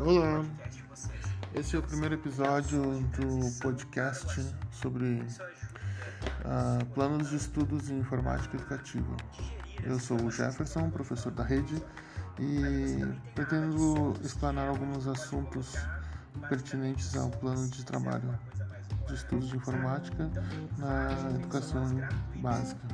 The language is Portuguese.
Olá, esse é o primeiro episódio do podcast sobre uh, planos de estudos em informática educativa. Eu sou o Jefferson, professor da rede, e pretendo explanar alguns assuntos pertinentes ao plano de trabalho de estudos de informática na educação básica.